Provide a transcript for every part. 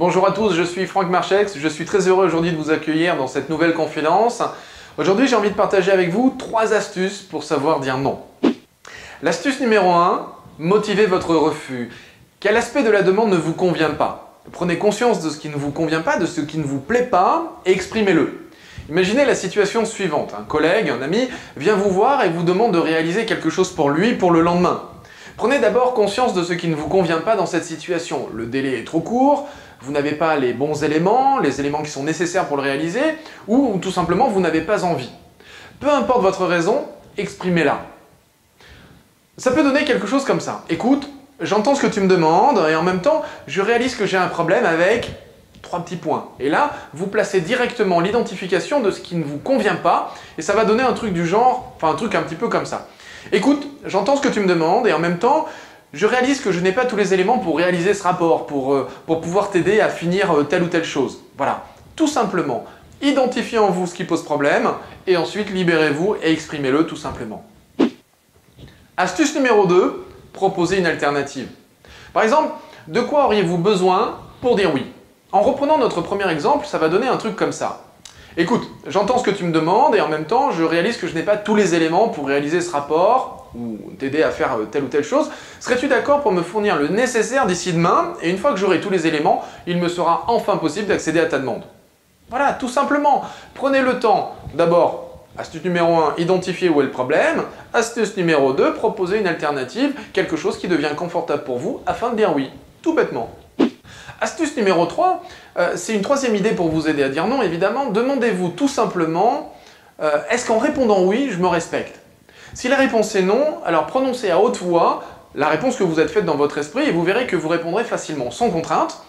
Bonjour à tous, je suis Franck Marchex, je suis très heureux aujourd'hui de vous accueillir dans cette nouvelle confidence. Aujourd'hui j'ai envie de partager avec vous trois astuces pour savoir dire non. L'astuce numéro 1, motivez votre refus. Quel aspect de la demande ne vous convient pas? Prenez conscience de ce qui ne vous convient pas, de ce qui ne vous plaît pas, et exprimez-le. Imaginez la situation suivante. Un collègue, un ami, vient vous voir et vous demande de réaliser quelque chose pour lui pour le lendemain. Prenez d'abord conscience de ce qui ne vous convient pas dans cette situation. Le délai est trop court, vous n'avez pas les bons éléments, les éléments qui sont nécessaires pour le réaliser, ou tout simplement vous n'avez pas envie. Peu importe votre raison, exprimez-la. Ça peut donner quelque chose comme ça. Écoute, j'entends ce que tu me demandes, et en même temps, je réalise que j'ai un problème avec trois petits points. Et là, vous placez directement l'identification de ce qui ne vous convient pas, et ça va donner un truc du genre, enfin un truc un petit peu comme ça. Écoute, j'entends ce que tu me demandes, et en même temps, je réalise que je n'ai pas tous les éléments pour réaliser ce rapport, pour, euh, pouvoir t'aider à finir euh, telle ou telle chose. Voilà, tout simplement. Identifiez en vous ce qui pose problème, et ensuite libérez-vous et exprimez-le tout simplement. Astuce numéro 2, proposez une alternative. Par exemple, de quoi auriez-vous besoin pour dire oui? En reprenant notre premier exemple, ça va donner un truc comme ça. Écoute, j'entends ce que tu me demandes et en même temps, je réalise que je n'ai pas tous les éléments pour réaliser ce rapport ou t'aider à faire telle ou telle chose. Serais-tu d'accord pour me fournir le nécessaire d'ici demain? Et une fois que j'aurai tous les éléments, il me sera enfin possible d'accéder à ta demande. Voilà, tout simplement. Prenez le temps d'abord Astuce numéro 1, identifier où est le problème. Astuce numéro 2, proposer une alternative, quelque chose qui devient confortable pour vous afin de dire oui. Tout bêtement. Astuce numéro 3, euh, c'est une troisième idée pour vous aider à dire non, évidemment. Demandez-vous tout simplement, euh, est-ce qu'en répondant oui, je me respecte? Si la réponse est non, alors prononcez à haute voix la réponse que vous êtes faite dans votre esprit et vous verrez que vous répondrez facilement, sans contrainte.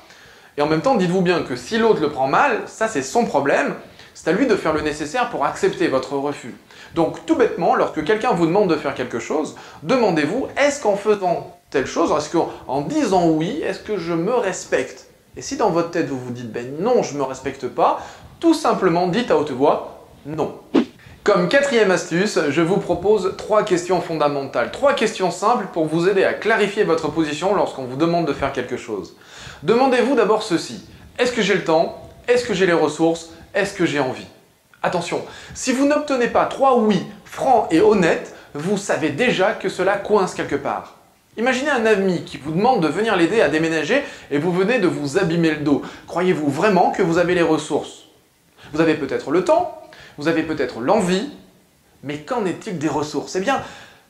Et en même temps, dites-vous bien que si l'autre le prend mal, ça c'est son problème, c'est à lui de faire le nécessaire pour accepter votre refus. Donc tout bêtement, lorsque quelqu'un vous demande de faire quelque chose, demandez-vous, est-ce qu'en faisant telle chose, est-ce qu'en disant oui, est-ce que je me respecte? Et si dans votre tête vous vous dites, ben non, je ne me respecte pas, tout simplement dites à haute voix, non. Comme quatrième astuce, je vous propose trois questions fondamentales, trois questions simples pour vous aider à clarifier votre position lorsqu'on vous demande de faire quelque chose. Demandez-vous d'abord ceci, est-ce que j'ai le temps? Est-ce que j'ai les ressources? Est-ce que j'ai envie? Attention, si vous n'obtenez pas trois oui francs et honnêtes, vous savez déjà que cela coince quelque part. Imaginez un ami qui vous demande de venir l'aider à déménager et vous venez de vous abîmer le dos. Croyez-vous vraiment que vous avez les ressources? Vous avez peut-être le temps, vous avez peut-être l'envie, mais qu'en est-il des ressources? Eh bien,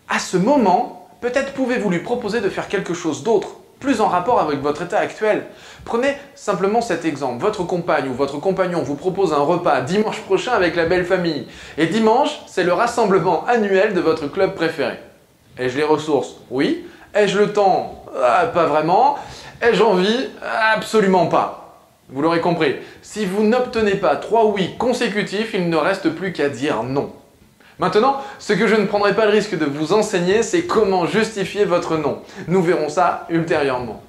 à ce moment, peut-être pouvez-vous lui proposer de faire quelque chose d'autre plus en rapport avec votre état actuel. Prenez simplement cet exemple. Votre compagne ou votre compagnon vous propose un repas dimanche prochain avec la belle famille. Et dimanche, c'est le rassemblement annuel de votre club préféré. Ai-je les ressources? Oui. Ai-je le temps? Ah, Pas vraiment. Ai-je envie? Absolument pas. Vous l'aurez compris, si vous n'obtenez pas trois oui consécutifs, il ne reste plus qu'à dire non. Maintenant, ce que je ne prendrai pas le risque de vous enseigner, c'est comment justifier votre nom. Nous verrons ça ultérieurement.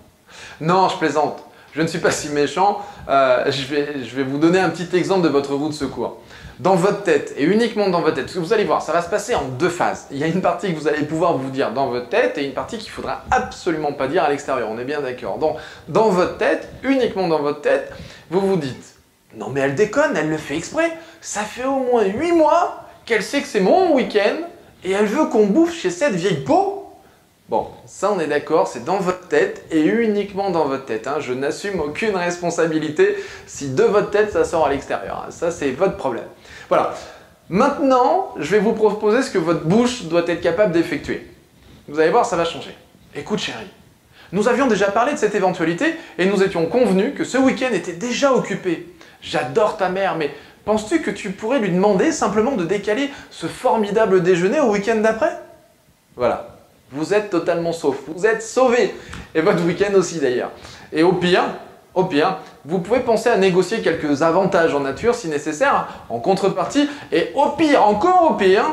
Non, je plaisante. Je ne suis pas si méchant. Euh, je, vais, je vais vous donner un petit exemple de votre roue de secours. Dans votre tête, et uniquement dans votre tête, parce que vous allez voir, ça va se passer en deux phases. Il y a une partie que vous allez pouvoir vous dire dans votre tête et une partie qu'il faudra absolument pas dire à l'extérieur. On est bien d'accord. Donc, dans votre tête, uniquement dans votre tête, vous vous dites Non, mais elle déconne, elle le fait exprès. Ça fait au moins 8 mois qu'elle sait que c'est mon week-end et elle veut qu'on bouffe chez cette vieille peau Bon, ça on est d'accord, c'est dans votre tête et uniquement dans votre tête. Hein. Je n'assume aucune responsabilité si de votre tête ça sort à l'extérieur. Hein. Ça c'est votre problème. Voilà. Maintenant, je vais vous proposer ce que votre bouche doit être capable d'effectuer. Vous allez voir, ça va changer. Écoute chérie, nous avions déjà parlé de cette éventualité et nous étions convenus que ce week-end était déjà occupé. J'adore ta mère, mais Penses-tu que tu pourrais lui demander simplement de décaler ce formidable déjeuner au week-end d'après? Voilà. Vous êtes totalement sauf. Vous êtes sauvé. Et votre week-end aussi d'ailleurs. Et au pire, au pire, vous pouvez penser à négocier quelques avantages en nature si nécessaire, en contrepartie. Et au pire, encore au pire,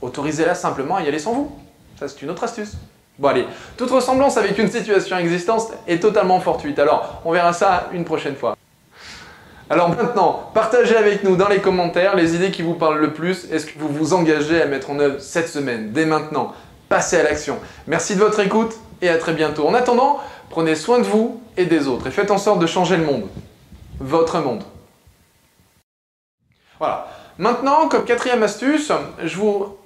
autorisez-la simplement à y aller sans vous. Ça, c'est une autre astuce. Bon allez, toute ressemblance avec une situation existante est totalement fortuite. Alors, on verra ça une prochaine fois. Alors maintenant, partagez avec nous dans les commentaires les idées qui vous parlent le plus. Est-ce que vous vous engagez à mettre en œuvre cette semaine, dès maintenant Passez à l'action. Merci de votre écoute et à très bientôt. En attendant, prenez soin de vous et des autres et faites en sorte de changer le monde. Votre monde. Voilà. Maintenant, comme quatrième astuce, je vous...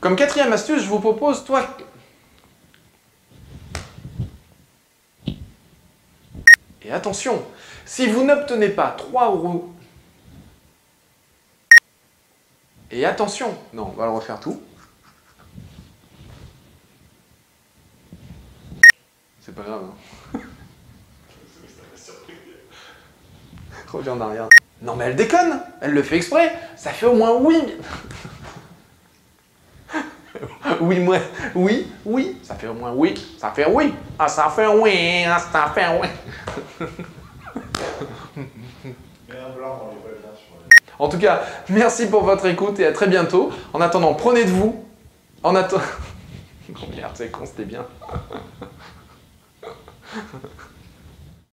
Comme quatrième astuce, je vous propose, toi... Et attention, si vous n'obtenez pas trois roues... Et attention, non, on va le refaire tout. C'est pas grave. Hein. Reviens en arrière. Non mais elle déconne Elle le fait exprès Ça fait au moins oui Oui, moi, oui, oui, ça fait au moins oui, ça fait oui, ah ça fait oui, ah, ça fait oui. En tout cas, merci pour votre écoute et à très bientôt. En attendant, prenez de vous. En attendant... Merde, c'est con, c'était bien.